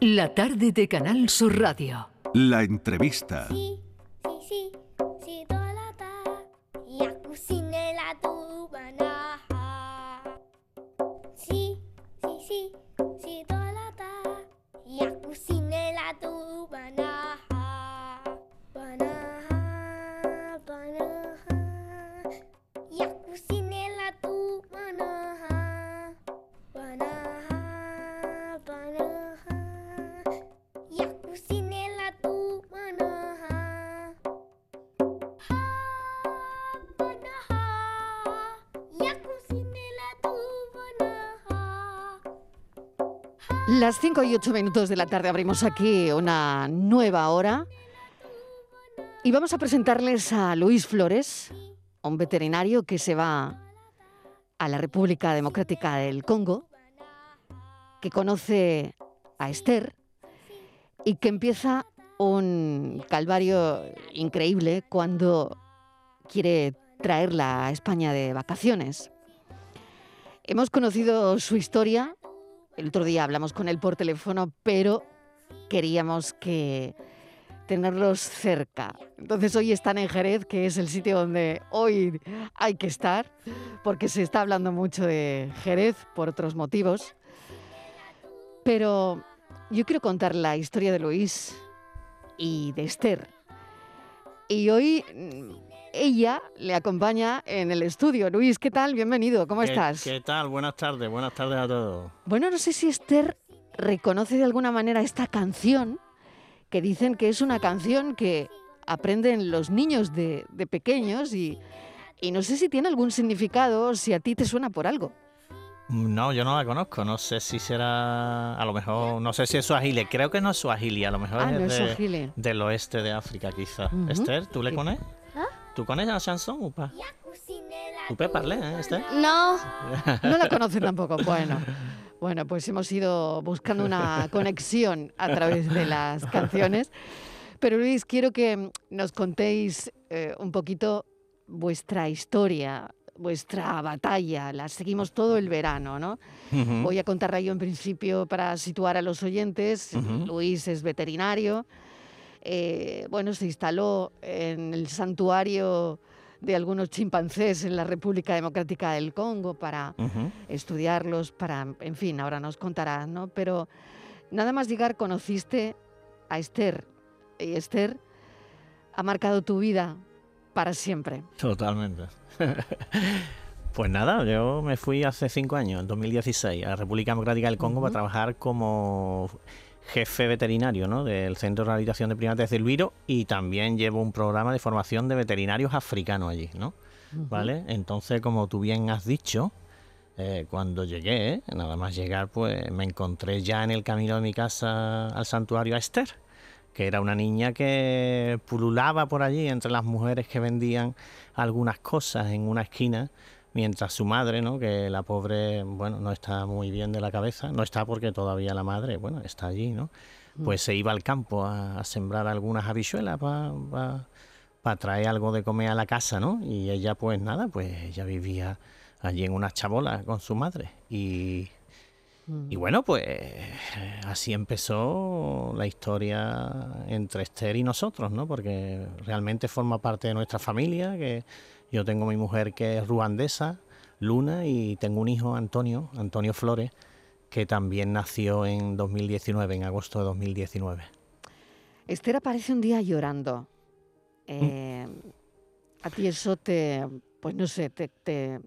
La tarde de Canal Sur Radio. La entrevista. Sí, Las 5 y 8 minutos de la tarde abrimos aquí una nueva hora y vamos a presentarles a Luis Flores, un veterinario que se va a la República Democrática del Congo, que conoce a Esther y que empieza un calvario increíble cuando quiere traerla a España de vacaciones. Hemos conocido su historia, el otro día hablamos con él por teléfono, pero queríamos que tenerlos cerca. Entonces hoy están en Jerez, que es el sitio donde hoy hay que estar, porque se está hablando mucho de Jerez por otros motivos. Pero yo quiero contar la historia de Luis y de Esther. Y hoy mm, ella le acompaña en el estudio. Luis, ¿qué tal? Bienvenido, ¿cómo ¿Qué- estás? ¿Qué tal? Buenas tardes, buenas tardes a todos. Bueno, no sé si Esther reconoce de alguna manera esta canción, que dicen que es una canción que aprenden los niños de, de pequeños y, y no sé si tiene algún significado, si a ti te suena por algo. No, yo no la conozco, no sé si será, a lo mejor, no sé si es suajili, creo que no es suajili, a lo mejor Ah, es, no es de- del oeste de África quizás. Ujú. Esther, ¿tú le Sí. ¿Tú conoces la chanson ou pas? ¿Tú peux parler, eh, Esther? No. No la conoce tampoco. Bueno, bueno, pues hemos ido buscando una conexión a través de las canciones. Pero Luis, quiero que nos contéis eh, un poquito vuestra historia, vuestra batalla. La seguimos todo el verano, ¿no? Voy a contarla yo en principio para situar a los oyentes. Luis es veterinario. Eh, bueno, se instaló en el santuario de algunos chimpancés en la República Democrática del Congo para Ujú. estudiarlos, para, en fin, ahora nos contarás, ¿no? Pero nada más llegar conociste a Esther y Esther ha marcado tu vida para siempre. Totalmente. Pues nada, yo me fui hace cinco años, en 2016, a la República Democrática del Congo para trabajar como jefe veterinario ¿no? del Centro de Rehabilitación de Primates de Elviro y también llevo un programa de formación de veterinarios africanos allí, ¿no? ¿Vale? Entonces, como tú bien has dicho, eh, cuando llegué, nada más llegar, pues me encontré ya en el camino de mi casa al santuario a Esther, que era una niña que pululaba por allí entre las mujeres que vendían algunas cosas en una esquina, mientras su madre, ¿no? que la pobre, bueno, no está muy bien de la cabeza, no está porque todavía la madre, bueno, está allí, ¿no? Pues se iba al campo a, a sembrar algunas habichuelas para traer algo de comer a la casa, ¿no? Y ella, pues nada, pues ella vivía allí en unas chabolas con su madre. Y, y bueno, pues así empezó la historia entre Esther y nosotros, ¿no? Porque realmente forma parte de nuestra familia, que yo tengo mi mujer que es ruandesa, Luna, y tengo un hijo, Antonio, Antonio Flores, que también nació en 2019, en agosto de 2019. Esther aparece un día llorando. Eh, A ti eso te, pues no sé, te, te,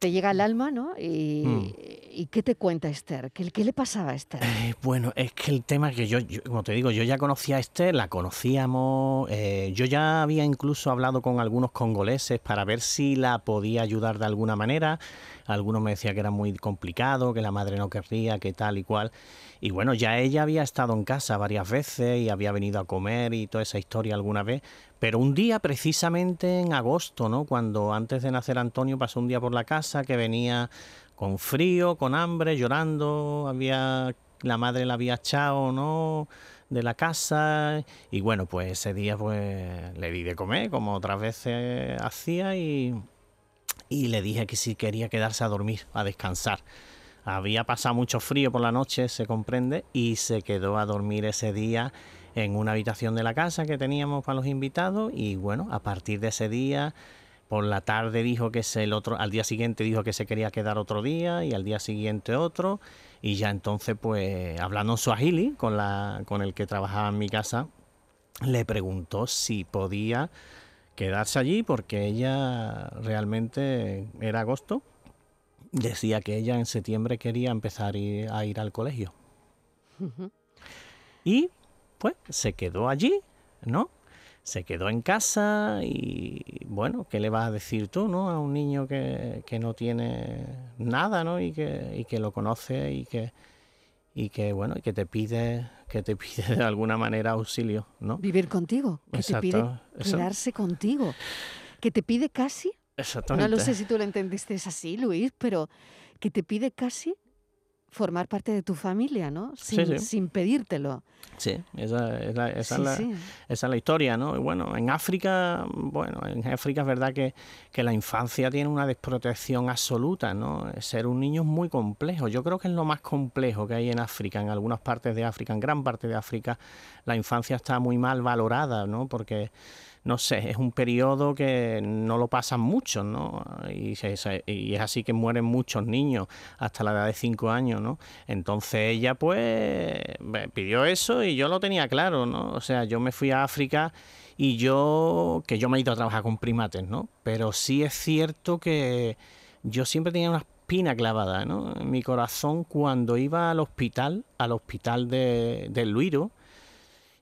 te llega al alma, ¿no? Y, Mm. ¿Y qué te cuenta Esther? ¿Qué, le pasaba a Esther? Eh, bueno, es que el tema que yo, yo, como te digo, yo ya conocía a Esther, la conocíamos, eh, yo ya había incluso hablado con algunos congoleses para ver si la podía ayudar de alguna manera. Algunos me decían que era muy complicado, que la madre no querría, que tal y cual. Y bueno, ya ella había estado en casa varias veces y había venido a comer y toda esa historia alguna vez. Pero un día, precisamente en agosto, ¿no? Cuando antes de nacer Antonio pasó un día por la casa que venía con frío, con hambre, llorando, había la madre la había echado, ¿no? de la casa y bueno, pues ese día pues le di de comer como otras veces hacía y, y le dije que si quería quedarse a dormir, a descansar. había pasado mucho frío por la noche, se comprende, y se quedó a dormir ese día en una habitación de la casa que teníamos para los invitados y bueno, a partir de ese día por la tarde dijo que se el otro al día siguiente dijo que se quería quedar otro día y al día siguiente otro. Y ya entonces pues hablando en suajili con la con el que trabajaba en mi casa le preguntó si podía quedarse allí porque ella realmente era agosto. Decía que ella en septiembre quería empezar a ir al colegio. Y pues se quedó allí, ¿no? Se quedó en casa y bueno, ¿qué le vas a decir tú, ¿no? A un niño que, que no tiene nada, ¿no? Y que, y que lo conoce y que, y que bueno, y que te pide, que te pide de alguna manera auxilio, ¿no? Vivir contigo, que te pide quedarse contigo, que te pide casi. Exactamente. No lo sé si tú lo entendiste así, Luis, pero que te pide casi formar parte de tu familia, ¿no? Sin, sin pedírtelo. Sí, esa, es la, esa, la, esa, es la, historia, ¿no? Y bueno, en África, bueno, en África es verdad que, que, la infancia tiene una desprotección absoluta, ¿no? Ser un niño es muy complejo. Yo creo que es lo más complejo que hay en África, en algunas partes de África, en gran parte de África, la infancia está muy mal valorada, ¿no? Porque no sé, es un periodo que no lo pasan muchos, ¿no? Y, es así que mueren muchos niños hasta la edad de 5 años, ¿no? Entonces ella pues pidió eso y yo lo tenía claro, ¿no? O sea, yo me fui a África y yo, que yo me he ido a trabajar con primates, ¿no? Pero sí es cierto que yo siempre tenía una espina clavada, ¿no? En mi corazón cuando iba al hospital, al hospital de, de Luiro,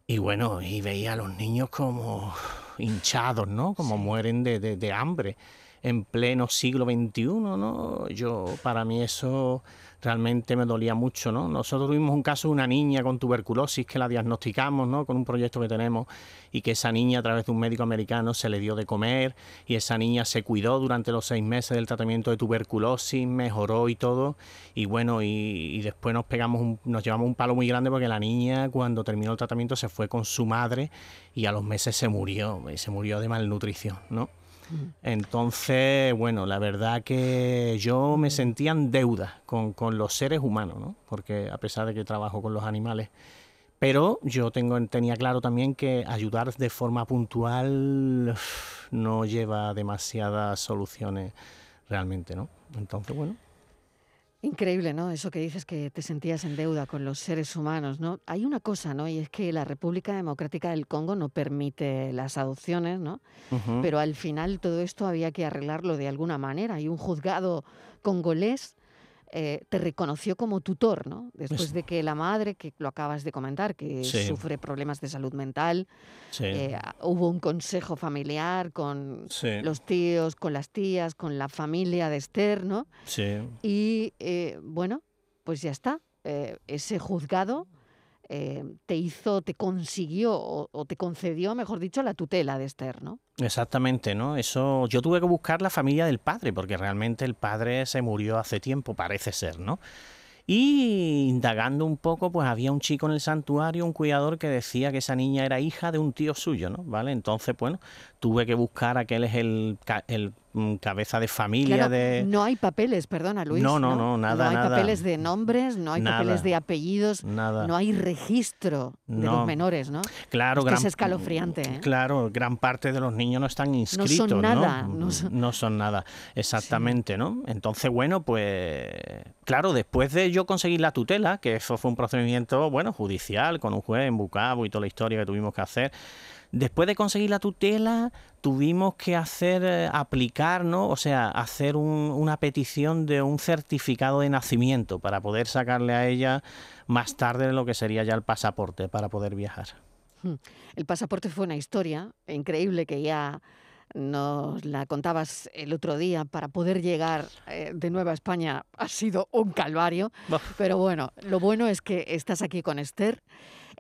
y bueno, y veía a los niños como hinchados, ¿no? Como mueren de, de, de, hambre en pleno siglo XXI, ¿no? Yo, para mí eso realmente me dolía mucho, ¿no? Nosotros tuvimos un caso de una niña con tuberculosis que la diagnosticamos, ¿no? Con un proyecto que tenemos y que esa niña a través de un médico americano se le dio de comer y esa niña se cuidó durante los seis meses del tratamiento de tuberculosis, mejoró y todo y bueno, y, después nos pegamos, nos llevamos un palo muy grande porque la niña cuando terminó el tratamiento se fue con su madre y a los meses se murió, y se murió de malnutrición, ¿no? Entonces, bueno, la verdad que yo me sentía en deuda con, los seres humanos, ¿no? Porque a pesar de que trabajo con los animales, pero yo tengo, tenía claro también que ayudar de forma puntual no lleva demasiadas soluciones realmente, ¿no? Entonces, bueno. Increíble, ¿no? Eso que dices que te sentías en deuda con los seres humanos, ¿no? Hay una cosa, ¿no? Y es que la República Democrática del Congo no permite las adopciones, ¿no? Pero al final todo esto había que arreglarlo de alguna manera. Y un juzgado congolés eh, te reconoció como tutor, ¿no? Después de que la madre, que lo acabas de comentar, que sufre problemas de salud mental, eh, hubo un consejo familiar con los tíos, con las tías, con la familia de Esther, ¿no? Sí. Y eh, bueno, pues ya está. ese juzgado eh, te hizo, te consiguió o, te concedió, mejor dicho, la tutela de Esther, ¿no? Exactamente, ¿no? Eso yo tuve que buscar la familia del padre, porque realmente el padre se murió hace tiempo, parece ser, ¿no? Y indagando un poco, pues había un chico en el santuario, un cuidador que decía que esa niña era hija de un tío suyo, ¿no? ¿Vale? Entonces, bueno, tuve que buscar a aquel es el, el mm, cabeza de familia de... No hay papeles, perdona Luis. No, no, no, nada, No hay papeles de nombres, no hay papeles de apellidos, nada. no hay registro de los menores, ¿no? Claro, es es escalofriante. ¿eh? Claro, gran parte de los niños no están inscritos, ¿no? Son nada, ¿no? No son, nada, exactamente, ¿no? Entonces, bueno, pues claro, después de yo conseguir la tutela, que eso fue un procedimiento, bueno, judicial, con un juez en Bucabo y toda la historia que tuvimos que hacer, Después de conseguir la tutela, tuvimos que hacer, eh, aplicar, ¿no? O sea, hacer una petición de un certificado de nacimiento para poder sacarle a ella más tarde lo que sería ya el pasaporte para poder viajar. Hmm. El pasaporte fue una historia increíble que ya nos la contabas el otro día, para poder llegar eh, de nuevo a España ha sido un calvario. Pero bueno, lo bueno es que estás aquí con Esther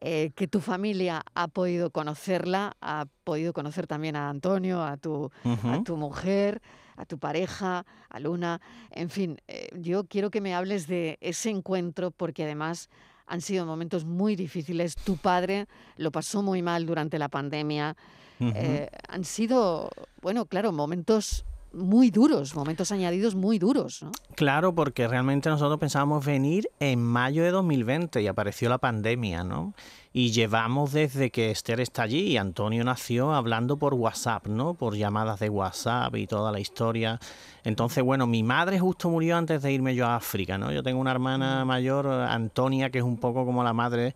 eh, que tu familia ha podido conocerla, ha podido conocer también a Antonio, a tu, a tu mujer, a tu pareja, a Luna. En fin, eh, yo quiero que me hables de ese encuentro porque además han sido momentos muy difíciles. Tu padre lo pasó muy mal durante la pandemia. Eh, han sido, bueno, claro, momentos muy duros, momentos añadidos muy duros, ¿no? Claro, porque realmente nosotros pensábamos venir en mayo de 2020 y apareció la pandemia, ¿no? Y llevamos desde que Esther está allí y Antonio nació hablando por WhatsApp, ¿no? Por llamadas de WhatsApp y toda la historia. Entonces, bueno, mi madre justo murió antes de irme yo a África, ¿no? Yo tengo una hermana mayor, Antonia, que es un poco como la madre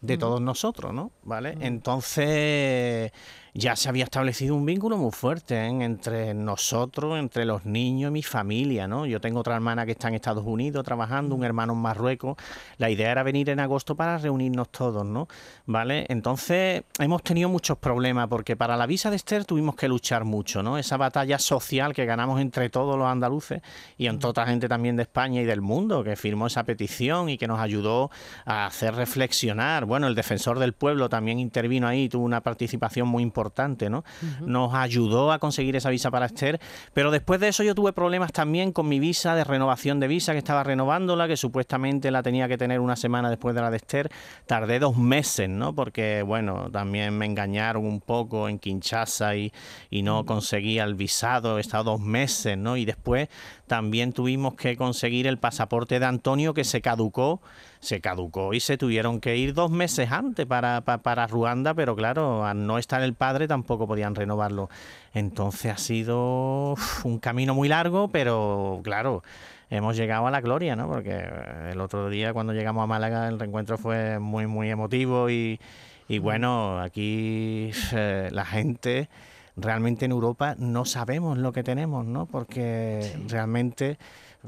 de todos nosotros, ¿no? ¿Vale? Entonces ya se había establecido un vínculo muy fuerte ¿eh? entre nosotros, entre los niños y mi familia, ¿no? Yo tengo otra hermana que está en Estados Unidos trabajando, un hermano en Marruecos. La idea era venir en agosto para reunirnos todos, ¿no? ¿Vale? Entonces hemos tenido muchos problemas porque para la visa de Esther tuvimos que luchar mucho, ¿no? Esa batalla social que ganamos entre todos los andaluces y entre otra gente también de España y del mundo que firmó esa petición y que nos ayudó a hacer reflexionar. Bueno, el defensor del pueblo también intervino ahí, tuvo una participación muy importante ¿no? Nos ayudó a conseguir esa visa para Esther, pero después de eso yo tuve problemas también con mi visa de renovación de visa, que estaba renovándola, que supuestamente la tenía que tener una semana después de la de Esther. Tardé dos meses, ¿no? Porque, bueno, también me engañaron un poco en Kinshasa y, y no conseguía el visado, he estado dos meses, ¿no? Y después también tuvimos que conseguir el pasaporte de Antonio que se caducó se caducó y se tuvieron que ir dos meses antes para, para, Ruanda, pero claro, al no estar el padre tampoco podían renovarlo. Entonces ha sido un camino muy largo, pero claro, hemos llegado a la gloria, ¿no? Porque el otro día cuando llegamos a Málaga el reencuentro fue muy, muy emotivo y, y bueno, aquí eh, la gente realmente en Europa no sabemos lo que tenemos, ¿no? Porque realmente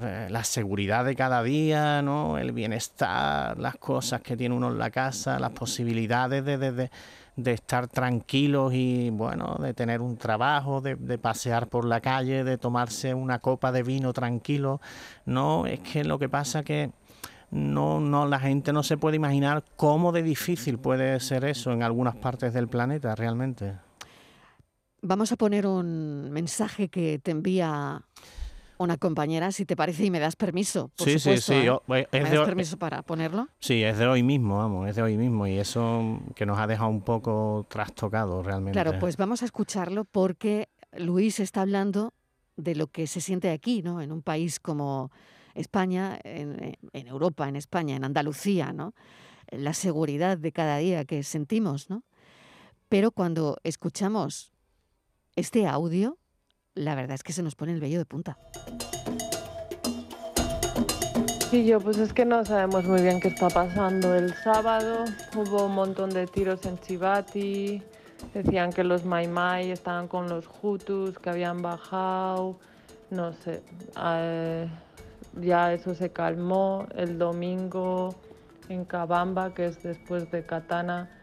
eh, la seguridad de cada día, ¿no? el bienestar, las cosas que tiene uno en la casa, las posibilidades de, de, de, estar tranquilos y bueno, de tener un trabajo, de, de, pasear por la calle, de tomarse una copa de vino tranquilo. No, es que lo que pasa que no, no, la gente no se puede imaginar cómo de difícil puede ser eso en algunas partes del planeta realmente. Vamos a poner un mensaje que te envía una compañera, si te parece, y me das permiso. Por sí, supuesto, sí, sí. ¿eh? ¿Me das permiso para ponerlo? Sí, es de hoy mismo, vamos, es de hoy mismo. Y eso que nos ha dejado un poco trastocado realmente. Claro, pues vamos a escucharlo porque Luis está hablando de lo que se siente aquí, ¿no? En un país como España, en, en Europa, en España, en Andalucía, ¿no? La seguridad de cada día que sentimos, ¿no? Pero cuando escuchamos este audio, la verdad es que se nos pone el vello de punta. Sí, yo pues es que no sabemos muy bien qué está pasando. El sábado hubo un montón de tiros en Chivati, decían que los Mai Mai estaban con los Hutus, que habían bajado, no sé. Eh, ya eso se calmó. El domingo en Cabamba, que es después de Katana,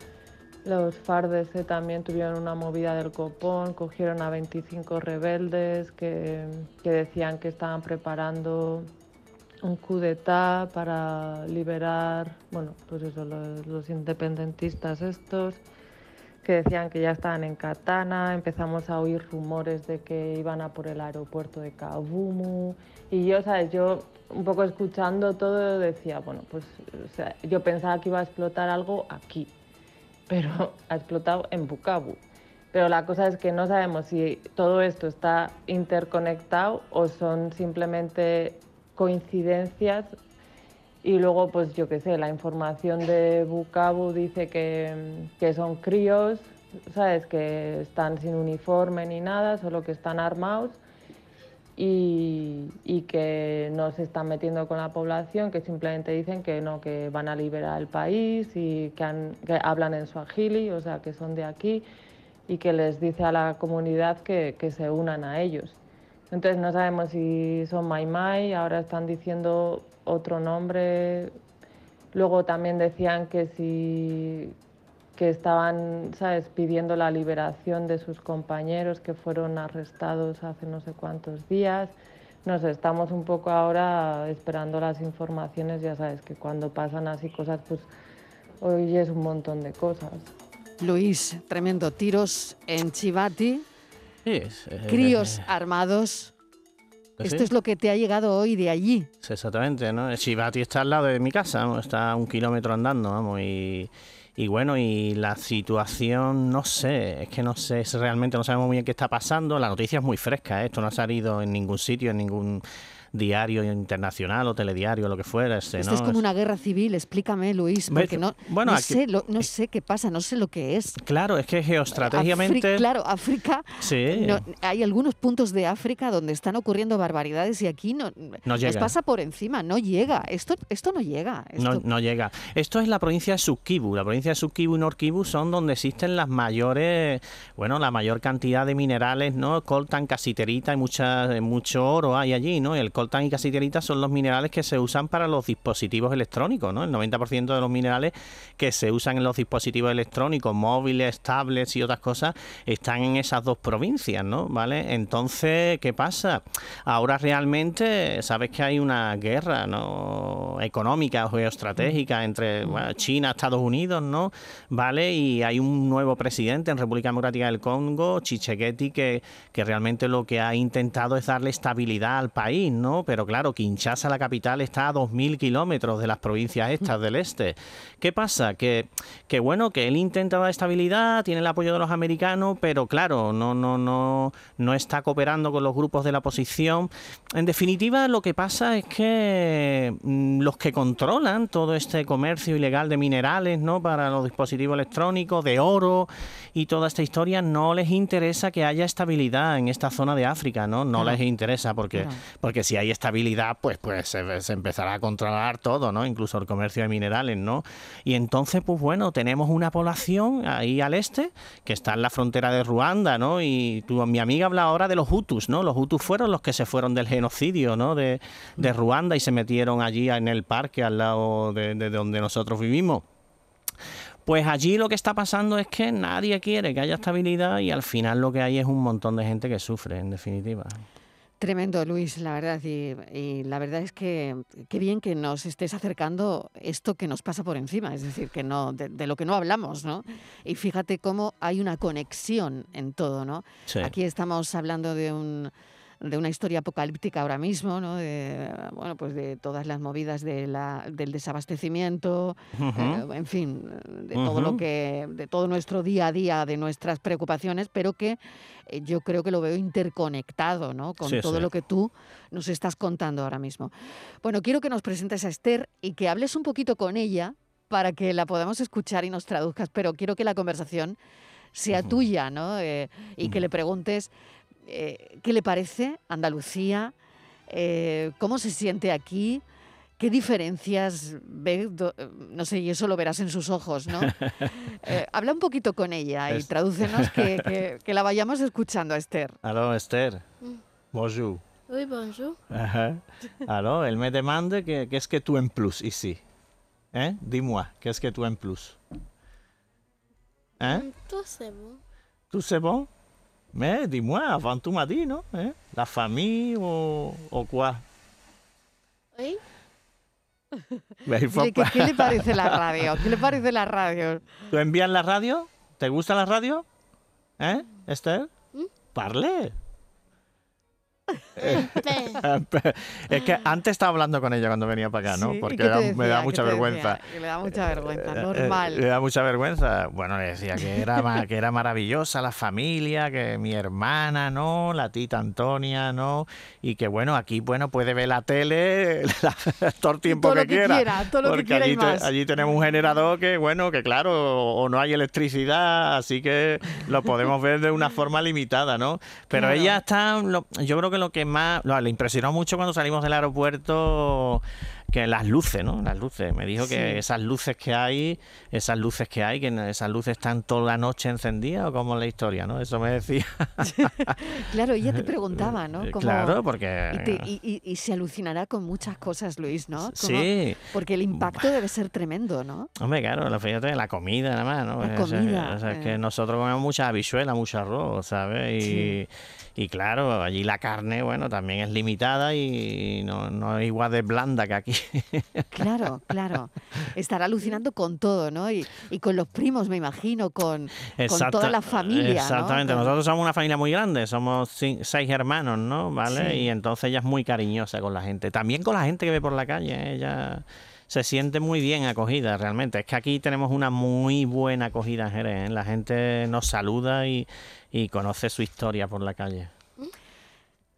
los FARDC también tuvieron una movida del copón, cogieron a 25 rebeldes que, decían que estaban preparando un coup d'etat para liberar, bueno, pues eso, los, independentistas estos, que decían que ya estaban en Katana, empezamos a oír rumores de que iban a por el aeropuerto de Kabumu, y yo, ¿sabes? Yo un poco escuchando todo decía, bueno, pues yo pensaba que iba a explotar algo aquí, pero ha explotado en Bukavu. Pero la cosa es que no sabemos si todo esto está interconectado o son simplemente coincidencias. Y luego, pues yo qué sé, la información de Bukavu dice que, que son críos, ¿sabes? Que están sin uniforme ni nada, solo que están armados y, que no se están metiendo con la población, que simplemente dicen que no, que van a liberar el país y que, hablan en suajili, o sea, que son de aquí y que les dice a la comunidad que, que, se unan a ellos. Entonces no sabemos si son Mai Mai, ahora están diciendo otro nombre. Luego también decían que si que estaban ¿sabes? pidiendo la liberación de sus compañeros que fueron arrestados hace no sé cuántos días. Nos estamos un poco ahora esperando las informaciones, ya sabes que cuando pasan así cosas, pues hoy es un montón de cosas. Luis, tremendo, tiros en Chivati, sí, críos armados. Esto es lo que te ha llegado hoy de allí. exactamente, ¿no? Chivati está al lado de mi casa, está a un kilómetro andando, vamos, y y bueno, y la situación, no sé, es que no sé, realmente no sabemos muy bien qué está pasando. La noticia es muy fresca, ¿eh? esto no ha salido en ningún sitio, en ningún diario internacional o telediario, lo que fuera. Este, Esto es como una guerra civil, explícame, Luis, porque no, bueno, no, sé, no eh, sé qué pasa, no sé lo que es. Claro, es que geoestratégicamente... claro, África... Sí. hay algunos puntos de África donde están ocurriendo barbaridades y aquí no, no llega. pasa por encima, no llega. Esto, esto no llega. No, no llega. Esto es la provincia de Subkibu. La provincia de Subkibu y Norkibu son donde existen las mayores, bueno, la mayor cantidad de minerales, ¿no? Coltan, casiterita y mucha, mucho oro hay allí, ¿no? El coltan y casiterita son los minerales que se usan para los dispositivos electrónicos, ¿no? El 90% de los minerales que se usan en los dispositivos electrónicos, móviles, tablets y otras cosas, están en esas dos provincias, ¿no? ¿Vale? Entonces, ¿qué pasa? Ahora realmente, sabes que hay una guerra, ¿no? Económica o geoestratégica entre China, Estados Unidos, ¿no? ¿Vale? Y hay un nuevo presidente en República Democrática del Congo, Chichegueti, que, que realmente lo que ha intentado es darle estabilidad al país, ¿no? Pero claro, Kinshasa, la capital, está a 2.000 kilómetros de las provincias estas del este. ¿Qué pasa? Que, que bueno, que él intenta dar estabilidad, tiene el apoyo de los americanos, pero claro, no, no, no, no está cooperando con los grupos de la oposición. En definitiva, lo que pasa es que mm, los que controlan todo este comercio ilegal de minerales, ¿no? Para los dispositivos electrónicos, de oro y toda esta historia, no les interesa que haya estabilidad en esta zona de África, ¿no? No les interesa porque, porque si hay estabilidad, pues, pues se, empezará a controlar todo, ¿no? Incluso el comercio de minerales, ¿no? Y entonces, pues bueno, tenemos una población ahí al este, que está en la frontera de Ruanda, ¿no? Y tu, mi amiga habla ahora de los Hutus, ¿no? Los Hutus fueron los que se fueron del genocidio, ¿no? De, de Ruanda y se metieron allí en el parque al lado de, de donde nosotros vivimos. Pues allí lo que está pasando es que nadie quiere que haya estabilidad y al final lo que hay es un montón de gente que sufre, en definitiva. Tremendo, Luis, la verdad. Y, la verdad es que qué bien que nos estés acercando esto que nos pasa por encima, es decir, que no de, lo que no hablamos, ¿no? Y fíjate cómo hay una conexión en todo, ¿no? Aquí estamos hablando de un de una historia apocalíptica ahora mismo, ¿no? De, bueno, pues de todas las movidas de la, del desabastecimiento, eh, en fin, de todo lo que, de todo nuestro día a día, de nuestras preocupaciones, pero que eh, yo creo que lo veo interconectado, ¿no? Con todo lo que tú nos estás contando ahora mismo. Bueno, quiero que nos presentes a Esther y que hables un poquito con ella para que la podamos escuchar y nos traduzcas, pero quiero que la conversación sea tuya, ¿no? Eh, y que le preguntes eh, ¿qué le parece Andalucía? Eh, ¿Cómo se siente aquí? ¿Qué diferencias ve? No sé, y eso lo verás en sus ojos, ¿no? Eh, habla un poquito con ella y tradúcenos que, que, la vayamos escuchando a Esther. Aló, Esther. Mm. Bonjour. Oui, bonjour. Aló, él me demanda que, es que tú en plus ici. ¿Eh? Dis-moi, ¿qué es que tú en plus? ¿Eh? Mm, tout c'est bon. ¿Tout c'est bon? Mais dis-moi, avant tout m'as dit, non hein? La famille ou, ou quoi Oui. ¿Qué, ¿Qué, le parece la radio? ¿Qué le parece la radio? ¿Tú envías la radio? ¿Te gusta la radio? ¿Eh, Esther? ¿Mm? Parle. es que antes estaba hablando con ella cuando venía para acá, ¿no? Porque me da mucha vergüenza. le da mucha vergüenza, normal. Le da mucha vergüenza. Bueno, le decía que era, que era maravillosa la familia, que mi hermana, ¿no? La tita Antonia, ¿no? Y que bueno, aquí, bueno, puede ver la tele todo el tiempo que, quiera. todo lo que quiera allí, allí tenemos un generador que, bueno, que claro, o no hay electricidad, así que lo podemos ver de una forma limitada, ¿no? Pero ella está, yo creo que lo que más le impresionó mucho cuando salimos del aeropuerto que las luces, ¿no? Las luces. Me dijo que esas luces que hay, esas luces que hay, que esas luces están toda la noche encendidas o como la historia, ¿no? Eso me decía. claro, ella te preguntaba, ¿no? Claro, porque... Y, se alucinará con muchas cosas, Luis, ¿no? sí. Porque el impacto debe ser tremendo, ¿no? Hombre, claro, la, fíjate, la comida nada más, ¿no? La comida. O sea, es que eh. nosotros comemos mucha habichuela, mucho arroz, ¿sabes? Y... Y claro, allí la carne, bueno, también es limitada y no, no es igual de blanda que aquí. Claro, claro. Estará alucinando con todo, ¿no? Y, y con los primos, me imagino, con, con toda la familia. Exactamente. Nosotros somos una familia muy grande, somos seis hermanos, ¿no? ¿Vale? Y entonces ella es muy cariñosa con la gente. También con la gente que ve por la calle. ¿eh? Ella se siente muy bien acogida realmente. Es que aquí tenemos una muy buena acogida en Jerez. ¿eh? La gente nos saluda y, y conoce su historia por la calle.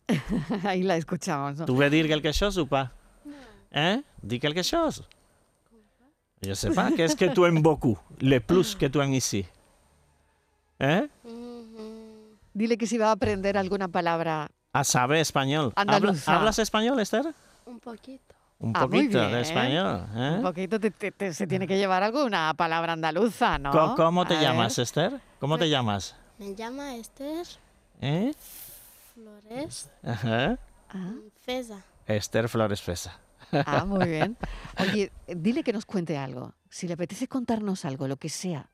Ahí la escuchamos. ¿no? ¿Tú ves dir quelque chose o pas? ¿Eh? Di quelque chose. Je sais pas, qu'est-ce que tu aimes beaucoup? Le plus que tu aimes ici. ¿Eh? Dile que si va a aprender alguna palabra. A saber español. ¿Habla- Andaluza. ¿Hablas español, Esther? Un poquito. Un Ah, muy poquito bien. de español. ¿eh? Un poquito te- te- te- se tiene que llevar alguna palabra andaluza, ¿no? Co- ¿Cómo te A llamas, ver. Esther? ¿Cómo te llamas? Me llama Esther ¿Eh? Flores Ajá. Ah, Feza. Esther Flores Fesa. ah, muy bien. Oye, dile que nos cuente algo. Si le apetece contarnos algo, lo que sea.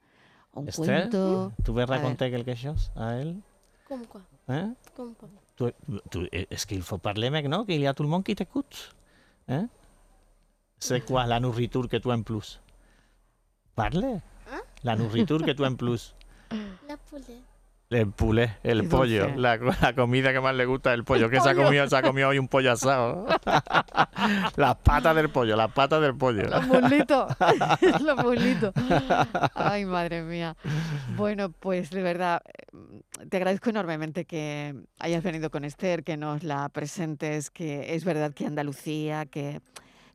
Un Esther, cuento. ¿tú me A ver. raconté quelque chose à elle? Comme quoi Hein? Comme quoi Tu- tu- Est-ce qu'il faut parler maintenant qu'il y a tout le monde qui t'écoute Hein? C'est quoi la nourriture que tu aimes plus Parle. Hein? La nourriture que tu aimes plus. La poulet. El poulet, el Qué pollo, la, la comida que más le gusta es el pollo. que se ha comido? Se ha comido hoy un pollo asado. las patas del pollo, las patas del pollo. Los muslitos. Los muslitos. Ay, madre mía. Bueno, pues de verdad, eh, te agradezco enormemente que hayas venido con Esther, que nos la presentes, que es verdad que Andalucía, que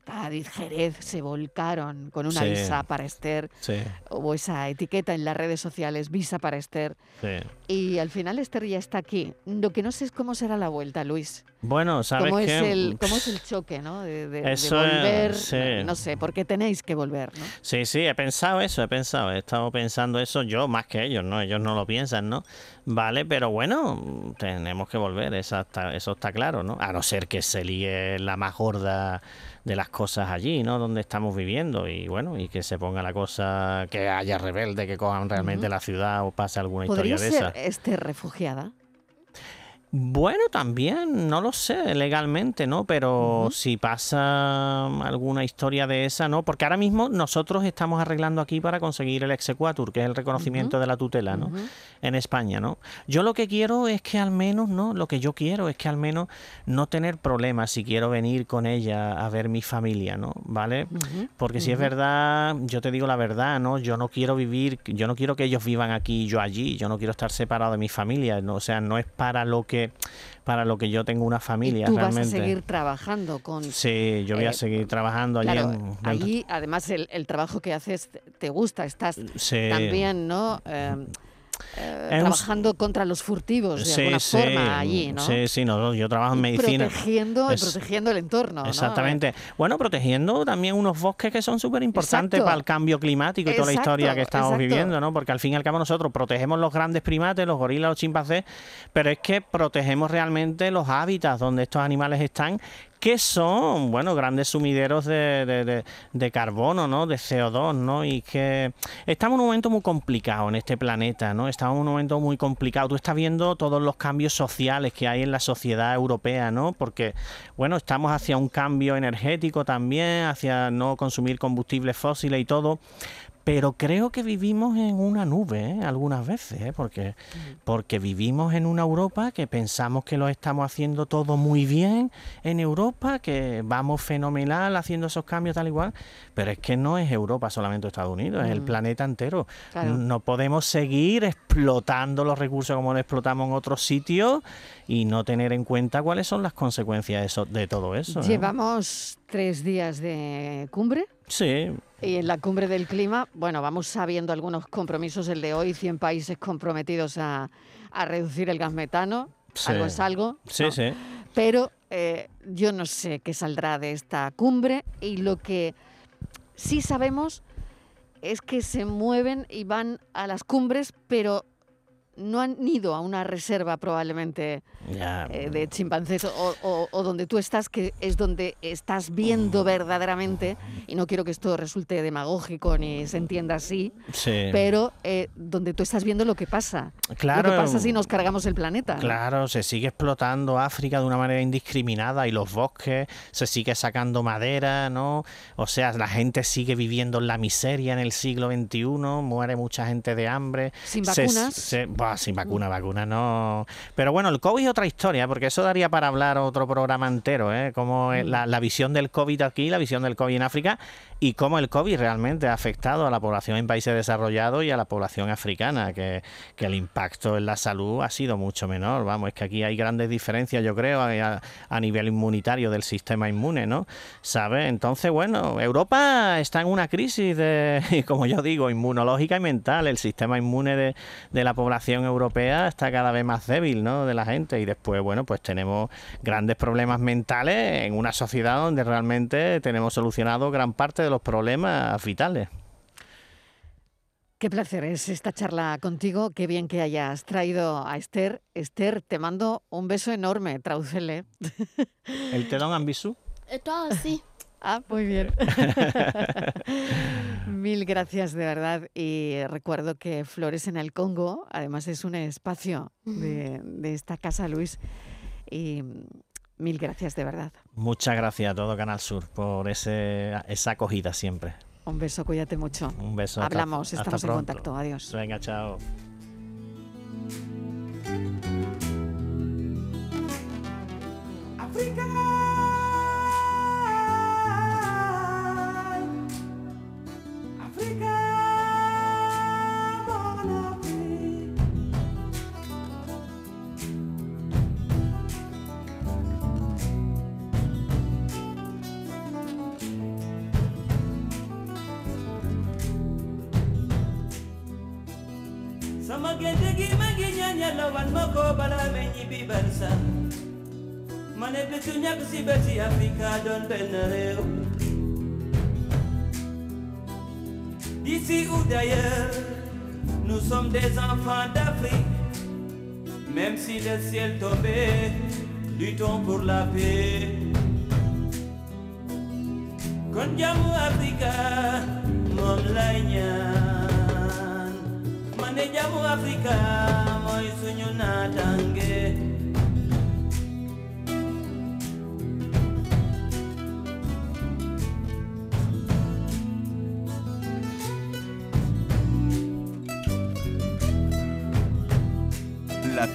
Cádiz, Jerez se volcaron con una Sí. visa para Esther, Sí, hubo esa etiqueta en las redes sociales, visa para Esther, sí. y al final Esther ya está aquí. Lo que no sé es cómo será la vuelta, Luis. Bueno, ¿sabes ¿Cómo es, qué? el, ¿Cómo es el choque, no? De, de- de Eso es- volver, no sé, porque tenéis que volver, ¿no? Sí, sí, he pensado eso, he pensado, he estado pensando eso yo más que ellos, ¿no? Ellos no lo piensan, ¿no? Vale, pero bueno, tenemos que volver, eso está, eso está claro, ¿no? A no ser que se líe la más gorda de las cosas allí, ¿no? Donde estamos viviendo y bueno, y que se ponga la cosa, que haya rebelde, que cojan realmente la ciudad o pase alguna ¿Podría historia de ser esa. Esther refugiada? Bueno, también, no lo sé legalmente, ¿no? Pero si pasa alguna historia de esa, ¿no? Porque ahora mismo nosotros estamos arreglando aquí para conseguir el exequatur, que es el reconocimiento de la tutela, ¿no? En España, ¿no? Yo lo que quiero es que al menos, ¿no? Lo que yo quiero es que al menos no tener problemas si quiero venir con ella a ver mi familia, ¿no? ¿Vale? Porque si es verdad, yo te digo la verdad, ¿no? Yo no quiero vivir, yo no quiero que ellos vivan aquí y yo allí, yo no quiero estar separado de mi familia, ¿no? O sea, no es para lo que para lo que yo tengo una Y familia tú realmente. vas a seguir trabajando con... Sí, yo voy eh, a seguir trabajando allí en- allí además el, el trabajo que haces te- te gusta, estás Sí. también, ¿no? Eh, eh, trabajando contra los furtivos de Sí, alguna sí, forma allí, ¿no? Sí, sí, no, yo trabajo en medicina. Protegiendo, Es- protegiendo el entorno. ¿no? Exactamente. Bueno, protegiendo también unos bosques que son súper importantes para el cambio climático y toda la historia que estamos exacto. viviendo, ¿no? Porque al fin y al cabo nosotros protegemos los grandes primates, los gorilas, los chimpancés, pero es que protegemos realmente los hábitats donde estos animales están, que son, bueno, grandes sumideros de, de- de- carbono, ¿no? De CO2, ¿no? Y que estamos en un momento muy complicado en este planeta, ¿no? Estamos en un momento muy complicado. Tú estás viendo todos los cambios sociales que hay en la sociedad europea, ¿no? Porque, bueno, estamos hacia un cambio energético también, hacia no consumir combustibles fósiles y todo. Pero creo que vivimos en una nube ¿eh? algunas veces, ¿eh? porque, porque vivimos en una Europa que pensamos que lo estamos haciendo todo muy bien en Europa, que vamos fenomenal haciendo esos cambios tal igual, pero es que no es Europa solamente Estados Unidos, es el planeta entero. Claro. No podemos seguir explotando los recursos como lo explotamos en otros sitios y no tener en cuenta cuáles son las consecuencias de, eso- de todo eso. ¿eh? Llevamos tres días de cumbre. Sí, Y en la cumbre del clima, bueno, vamos sabiendo algunos compromisos. El de hoy, 100 países comprometidos a, a reducir el gas metano. Sí. Algo es algo. sí, ¿no? sí. Pero eh, yo no sé qué saldrá de esta cumbre y lo que sí sabemos es que se mueven y van a las cumbres, pero no han ido a una reserva probablemente eh, de chimpancés o, o- o donde tú estás, que es donde estás viendo verdaderamente, y no quiero que esto resulte demagógico ni se entienda así, sí. pero eh, donde tú estás viendo lo que pasa. Claro, Lo que pasa si nos cargamos el planeta. ¿no? Claro, se sigue explotando África de una manera indiscriminada y los bosques, se sigue sacando madera, ¿no? O sea, la gente sigue viviendo en la miseria en el siglo XXI, muere mucha gente de hambre. Sin se- vacunas. se- sin vacuna, vacuna no. Pero bueno, el COVID es otra historia, porque eso daría para hablar otro programa entero, ¿eh? Como la, la visión del COVID aquí, la visión del COVID en África y cómo el COVID realmente ha afectado a la población en países desarrollados y a la población africana, que, el impacto en la salud ha sido mucho menor. Vamos, es que aquí hay grandes diferencias, yo creo, a, a nivel inmunitario del sistema inmune, ¿no? ¿Sabes? Entonces, bueno, Europa está en una crisis de, como yo digo, inmunológica y mental. El sistema inmune de, de la población europea está cada vez más débil, ¿no? De la gente. Y después, bueno, pues tenemos grandes problemas mentales en una sociedad donde realmente tenemos solucionado gran parte de los problemas vitales. Qué placer es esta charla contigo. Qué bien que hayas traído a Esther. Esther, te mando un beso enorme. Traducele. ¿El te da un ambisú? Todo así. Ah, muy bien. Mil gracias de verdad. Y recuerdo que Flores en el Congo, además es un espacio de, de esta casa, Luis. Y Mil gracias de verdad. Muchas gracias a todo Canal Sur por ese, esa acogida siempre. Un beso, cuídate mucho. Un beso. Hablamos, estamos en contacto. Adiós. Venga, chao. ma ne dëkk ñàkk si bëti Afrika doon benn d'ici ou d'ailleurs nous sommes des enfants d'Afrique. Même si le ciel tombait luttons pour la paix. Kon jàmmu Afrika moom lay ñaan. Ma ne jàmmu Afrika mooy suñu naataange.